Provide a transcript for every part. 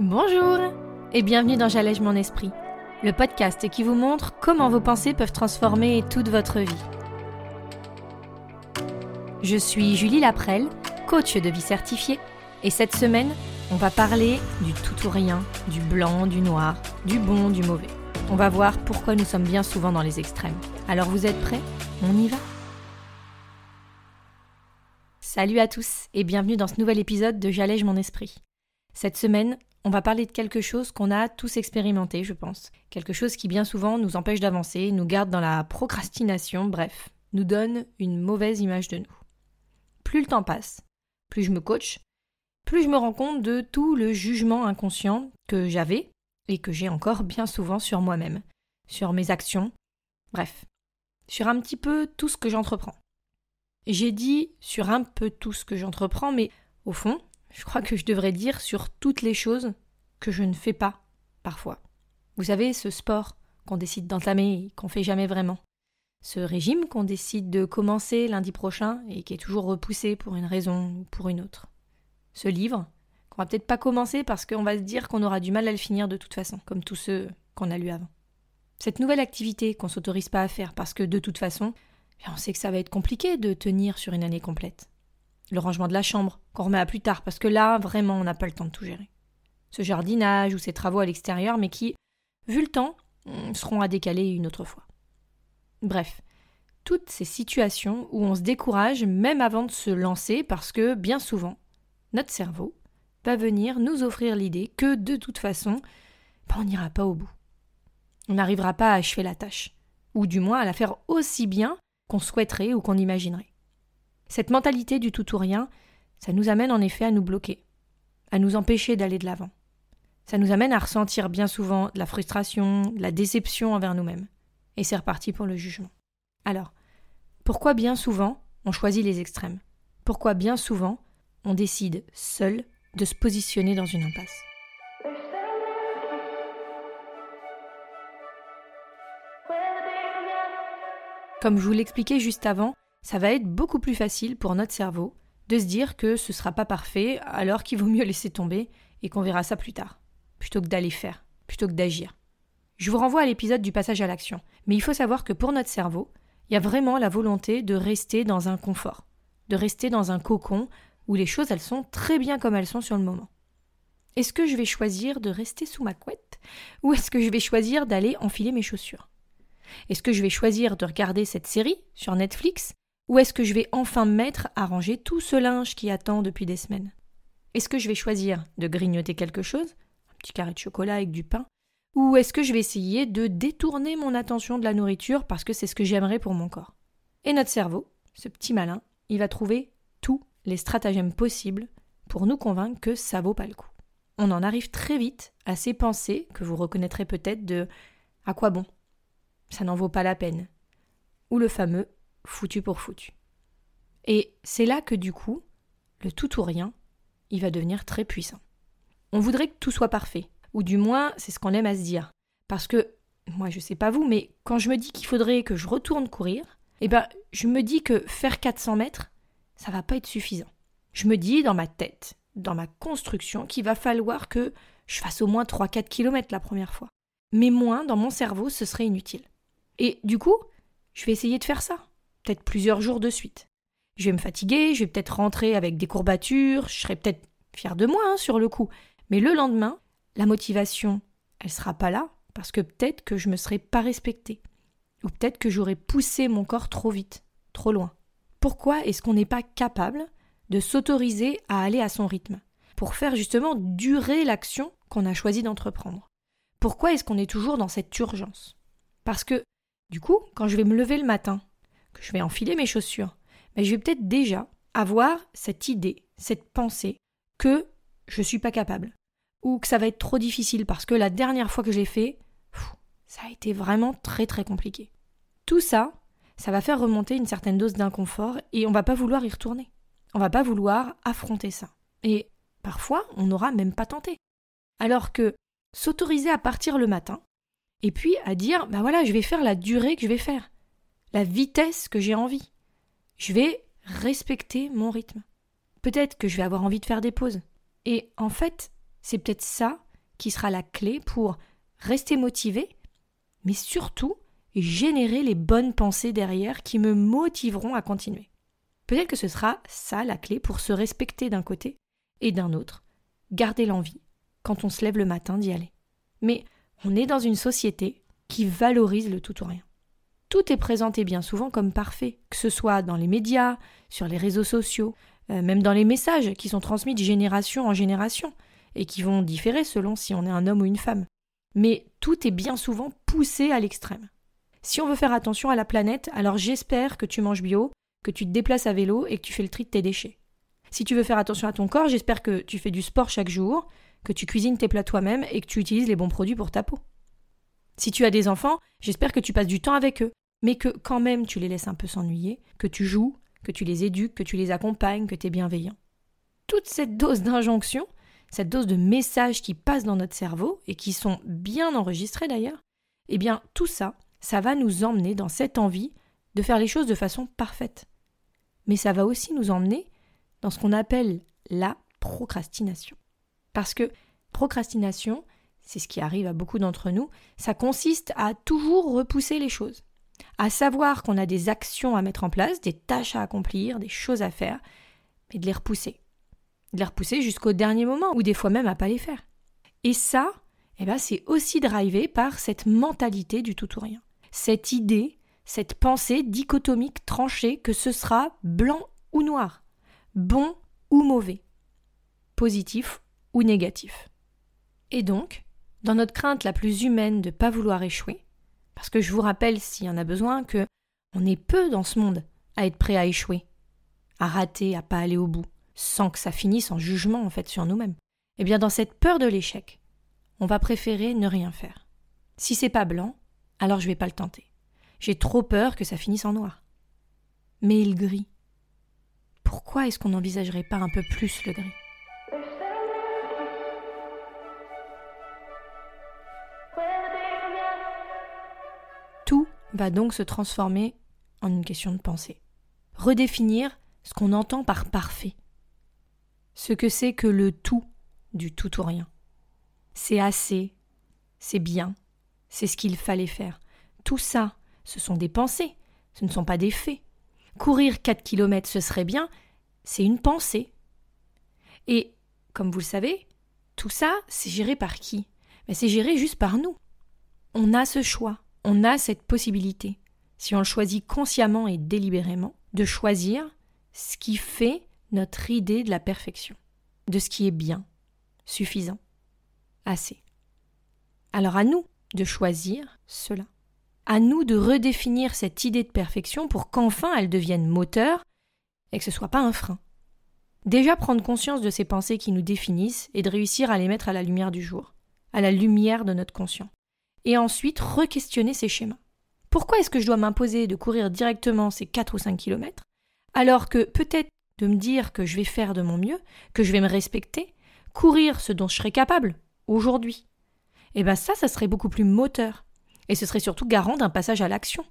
Bonjour et bienvenue dans J'allège mon esprit, le podcast qui vous montre comment vos pensées peuvent transformer toute votre vie. Je suis Julie Laprelle, coach de vie certifiée, et cette semaine, on va parler du tout ou rien, du blanc, du noir, du bon, du mauvais. On va voir pourquoi nous sommes bien souvent dans les extrêmes. Alors vous êtes prêts? On y va? Salut à tous et bienvenue dans ce nouvel épisode de J'allège mon esprit. Cette semaine, on va parler de quelque chose qu'on a tous expérimenté, je pense. Quelque chose qui bien souvent nous empêche d'avancer, nous garde dans la procrastination, bref, nous donne une mauvaise image de nous. Plus le temps passe, plus je me coach, plus je me rends compte de tout le jugement inconscient que j'avais et que j'ai encore bien souvent sur moi-même, sur mes actions, bref, sur un petit peu tout ce que j'entreprends. J'ai dit sur un peu tout ce que j'entreprends, mais au fond, je crois que je devrais dire sur toutes les choses que je ne fais pas, parfois. Vous savez, ce sport qu'on décide d'entamer et qu'on fait jamais vraiment. Ce régime qu'on décide de commencer lundi prochain et qui est toujours repoussé pour une raison ou pour une autre. Ce livre qu'on va peut-être pas commencer parce qu'on va se dire qu'on aura du mal à le finir de toute façon, comme tous ceux qu'on a lus avant. Cette nouvelle activité qu'on s'autorise pas à faire parce que de toute façon, on sait que ça va être compliqué de tenir sur une année complète le rangement de la chambre, qu'on remet à plus tard, parce que là, vraiment, on n'a pas le temps de tout gérer. Ce jardinage ou ces travaux à l'extérieur, mais qui, vu le temps, mm, seront à décaler une autre fois. Bref, toutes ces situations où on se décourage même avant de se lancer parce que, bien souvent, notre cerveau va venir nous offrir l'idée que, de toute façon, ben, on n'ira pas au bout. On n'arrivera pas à achever la tâche, ou du moins à la faire aussi bien qu'on souhaiterait ou qu'on imaginerait. Cette mentalité du tout ou rien, ça nous amène en effet à nous bloquer, à nous empêcher d'aller de l'avant. Ça nous amène à ressentir bien souvent de la frustration, de la déception envers nous-mêmes. Et c'est reparti pour le jugement. Alors, pourquoi bien souvent on choisit les extrêmes? Pourquoi bien souvent on décide seul de se positionner dans une impasse? Comme je vous l'expliquais juste avant, ça va être beaucoup plus facile pour notre cerveau de se dire que ce sera pas parfait alors qu'il vaut mieux laisser tomber et qu'on verra ça plus tard, plutôt que d'aller faire, plutôt que d'agir. Je vous renvoie à l'épisode du passage à l'action, mais il faut savoir que pour notre cerveau, il y a vraiment la volonté de rester dans un confort, de rester dans un cocon où les choses elles sont très bien comme elles sont sur le moment. Est-ce que je vais choisir de rester sous ma couette ou est-ce que je vais choisir d'aller enfiler mes chaussures? Est-ce que je vais choisir de regarder cette série sur Netflix ou est-ce que je vais enfin me mettre à ranger tout ce linge qui attend depuis des semaines? Est-ce que je vais choisir de grignoter quelque chose, un petit carré de chocolat avec du pain, ou est-ce que je vais essayer de détourner mon attention de la nourriture parce que c'est ce que j'aimerais pour mon corps? Et notre cerveau, ce petit malin, il va trouver tous les stratagèmes possibles pour nous convaincre que ça vaut pas le coup. On en arrive très vite à ces pensées que vous reconnaîtrez peut-être de à quoi bon? Ça n'en vaut pas la peine. Ou le fameux foutu pour foutu. Et c'est là que du coup, le tout ou rien, il va devenir très puissant. On voudrait que tout soit parfait, ou du moins c'est ce qu'on aime à se dire. Parce que, moi je sais pas vous, mais quand je me dis qu'il faudrait que je retourne courir, eh ben je me dis que faire 400 mètres, ça va pas être suffisant. Je me dis dans ma tête, dans ma construction, qu'il va falloir que je fasse au moins 3-4 km la première fois. Mais moins dans mon cerveau, ce serait inutile. Et du coup, je vais essayer de faire ça peut-être plusieurs jours de suite. Je vais me fatiguer, je vais peut-être rentrer avec des courbatures, je serai peut-être fier de moi hein, sur le coup. Mais le lendemain, la motivation, elle sera pas là parce que peut-être que je me serai pas respectée. Ou peut-être que j'aurais poussé mon corps trop vite, trop loin. Pourquoi est-ce qu'on n'est pas capable de s'autoriser à aller à son rythme pour faire justement durer l'action qu'on a choisi d'entreprendre? Pourquoi est-ce qu'on est toujours dans cette urgence? Parce que, du coup, quand je vais me lever le matin que je vais enfiler mes chaussures, mais je vais peut-être déjà avoir cette idée, cette pensée que je ne suis pas capable ou que ça va être trop difficile parce que la dernière fois que j'ai fait, ça a été vraiment très très compliqué. Tout ça, ça va faire remonter une certaine dose d'inconfort et on va pas vouloir y retourner. On va pas vouloir affronter ça. Et parfois, on n'aura même pas tenté. Alors que s'autoriser à partir le matin et puis à dire bah voilà, je vais faire la durée que je vais faire la vitesse que j'ai envie. Je vais respecter mon rythme. Peut-être que je vais avoir envie de faire des pauses. Et en fait, c'est peut-être ça qui sera la clé pour rester motivé, mais surtout générer les bonnes pensées derrière qui me motiveront à continuer. Peut-être que ce sera ça la clé pour se respecter d'un côté et d'un autre, garder l'envie, quand on se lève le matin, d'y aller. Mais on est dans une société qui valorise le tout ou rien. Tout est présenté bien souvent comme parfait, que ce soit dans les médias, sur les réseaux sociaux, euh, même dans les messages qui sont transmis de génération en génération, et qui vont différer selon si on est un homme ou une femme. Mais tout est bien souvent poussé à l'extrême. Si on veut faire attention à la planète, alors j'espère que tu manges bio, que tu te déplaces à vélo et que tu fais le tri de tes déchets. Si tu veux faire attention à ton corps, j'espère que tu fais du sport chaque jour, que tu cuisines tes plats toi-même et que tu utilises les bons produits pour ta peau. Si tu as des enfants, j'espère que tu passes du temps avec eux, mais que quand même tu les laisses un peu s'ennuyer, que tu joues, que tu les éduques, que tu les accompagnes, que tu es bienveillant. Toute cette dose d'injonction, cette dose de messages qui passent dans notre cerveau et qui sont bien enregistrés d'ailleurs, eh bien tout ça, ça va nous emmener dans cette envie de faire les choses de façon parfaite. Mais ça va aussi nous emmener dans ce qu'on appelle la procrastination. Parce que procrastination, c'est ce qui arrive à beaucoup d'entre nous, ça consiste à toujours repousser les choses, à savoir qu'on a des actions à mettre en place, des tâches à accomplir, des choses à faire, mais de les repousser. De les repousser jusqu'au dernier moment, ou des fois même à pas les faire. Et ça, eh ben, c'est aussi drivé par cette mentalité du tout ou rien. Cette idée, cette pensée dichotomique tranchée que ce sera blanc ou noir, bon ou mauvais, positif ou négatif. Et donc, dans notre crainte la plus humaine de ne pas vouloir échouer, parce que je vous rappelle, s'il y en a besoin, que on est peu dans ce monde à être prêt à échouer, à rater, à pas aller au bout, sans que ça finisse en jugement en fait sur nous-mêmes. Eh bien, dans cette peur de l'échec, on va préférer ne rien faire. Si c'est pas blanc, alors je vais pas le tenter. J'ai trop peur que ça finisse en noir. Mais il gris. Pourquoi est-ce qu'on n'envisagerait pas un peu plus le gris? Va donc se transformer en une question de pensée. Redéfinir ce qu'on entend par parfait. Ce que c'est que le tout du tout ou rien. C'est assez, c'est bien, c'est ce qu'il fallait faire. Tout ça, ce sont des pensées, ce ne sont pas des faits. Courir 4 kilomètres, ce serait bien, c'est une pensée. Et, comme vous le savez, tout ça, c'est géré par qui? Mais c'est géré juste par nous. On a ce choix on a cette possibilité, si on le choisit consciemment et délibérément, de choisir ce qui fait notre idée de la perfection, de ce qui est bien, suffisant, assez. Alors à nous de choisir cela. À nous de redéfinir cette idée de perfection pour qu'enfin elle devienne moteur et que ce soit pas un frein. Déjà prendre conscience de ces pensées qui nous définissent et de réussir à les mettre à la lumière du jour, à la lumière de notre conscient et ensuite re-questionner ces schémas. Pourquoi est-ce que je dois m'imposer de courir directement ces 4 ou 5 kilomètres alors que peut-être de me dire que je vais faire de mon mieux, que je vais me respecter, courir ce dont je serais capable aujourd'hui? Eh bien ça, ça serait beaucoup plus moteur et ce serait surtout garant d'un passage à l'action.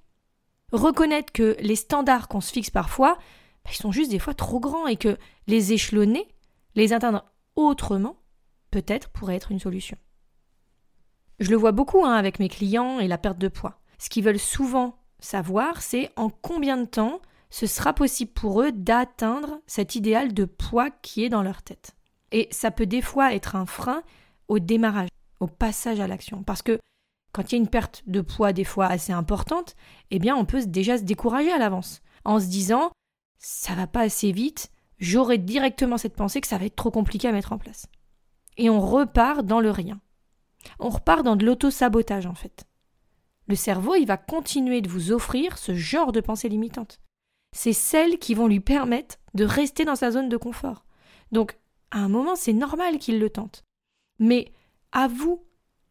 Reconnaître que les standards qu'on se fixe parfois, bah, ils sont juste des fois trop grands et que les échelonner, les atteindre autrement, peut-être pourrait être une solution. Je le vois beaucoup hein, avec mes clients et la perte de poids. Ce qu'ils veulent souvent savoir, c'est en combien de temps ce sera possible pour eux d'atteindre cet idéal de poids qui est dans leur tête. Et ça peut des fois être un frein au démarrage, au passage à l'action. Parce que quand il y a une perte de poids des fois assez importante, eh bien on peut déjà se décourager à l'avance, en se disant ça va pas assez vite, j'aurai directement cette pensée que ça va être trop compliqué à mettre en place. Et on repart dans le rien. On repart dans de l'auto-sabotage en fait. Le cerveau, il va continuer de vous offrir ce genre de pensées limitantes. C'est celles qui vont lui permettre de rester dans sa zone de confort. Donc, à un moment, c'est normal qu'il le tente. Mais à vous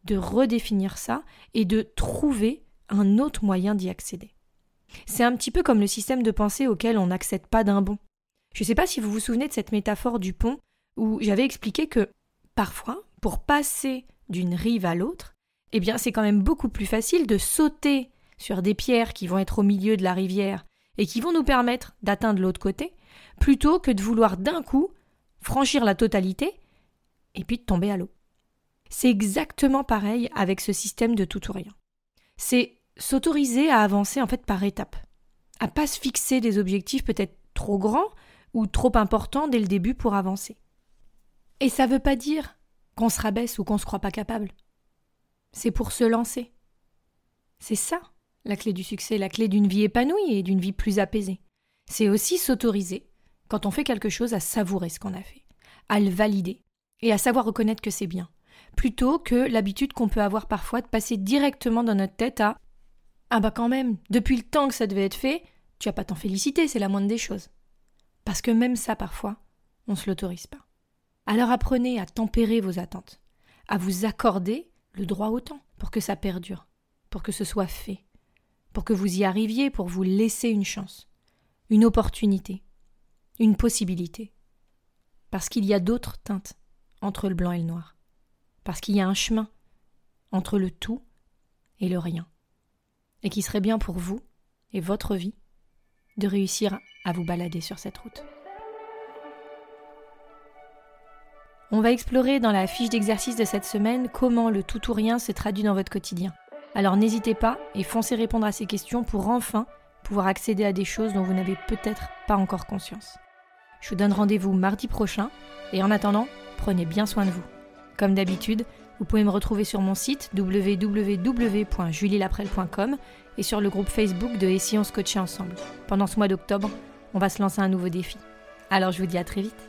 de redéfinir ça et de trouver un autre moyen d'y accéder. C'est un petit peu comme le système de pensée auquel on n'accède pas d'un bond. Je ne sais pas si vous vous souvenez de cette métaphore du pont où j'avais expliqué que parfois, pour passer d'une rive à l'autre, eh bien c'est quand même beaucoup plus facile de sauter sur des pierres qui vont être au milieu de la rivière et qui vont nous permettre d'atteindre l'autre côté, plutôt que de vouloir d'un coup franchir la totalité et puis de tomber à l'eau. C'est exactement pareil avec ce système de tout ou rien. C'est s'autoriser à avancer en fait par étapes, à pas se fixer des objectifs peut-être trop grands ou trop importants dès le début pour avancer. Et ça veut pas dire qu'on se rabaisse ou qu'on se croit pas capable. C'est pour se lancer. C'est ça la clé du succès, la clé d'une vie épanouie et d'une vie plus apaisée. C'est aussi s'autoriser, quand on fait quelque chose, à savourer ce qu'on a fait, à le valider et à savoir reconnaître que c'est bien, plutôt que l'habitude qu'on peut avoir parfois de passer directement dans notre tête à Ah bah quand même, depuis le temps que ça devait être fait, tu vas pas t'en féliciter, c'est la moindre des choses. Parce que même ça, parfois, on ne se l'autorise pas. Alors apprenez à tempérer vos attentes, à vous accorder le droit au temps pour que ça perdure, pour que ce soit fait, pour que vous y arriviez, pour vous laisser une chance, une opportunité, une possibilité. Parce qu'il y a d'autres teintes entre le blanc et le noir. Parce qu'il y a un chemin entre le tout et le rien. Et qui serait bien pour vous et votre vie de réussir à vous balader sur cette route. On va explorer dans la fiche d'exercice de cette semaine comment le tout ou rien se traduit dans votre quotidien. Alors n'hésitez pas et foncez répondre à ces questions pour enfin pouvoir accéder à des choses dont vous n'avez peut-être pas encore conscience. Je vous donne rendez-vous mardi prochain et en attendant, prenez bien soin de vous. Comme d'habitude, vous pouvez me retrouver sur mon site www.julielaprel.com et sur le groupe Facebook de Et si ensemble. Pendant ce mois d'octobre, on va se lancer un nouveau défi. Alors je vous dis à très vite.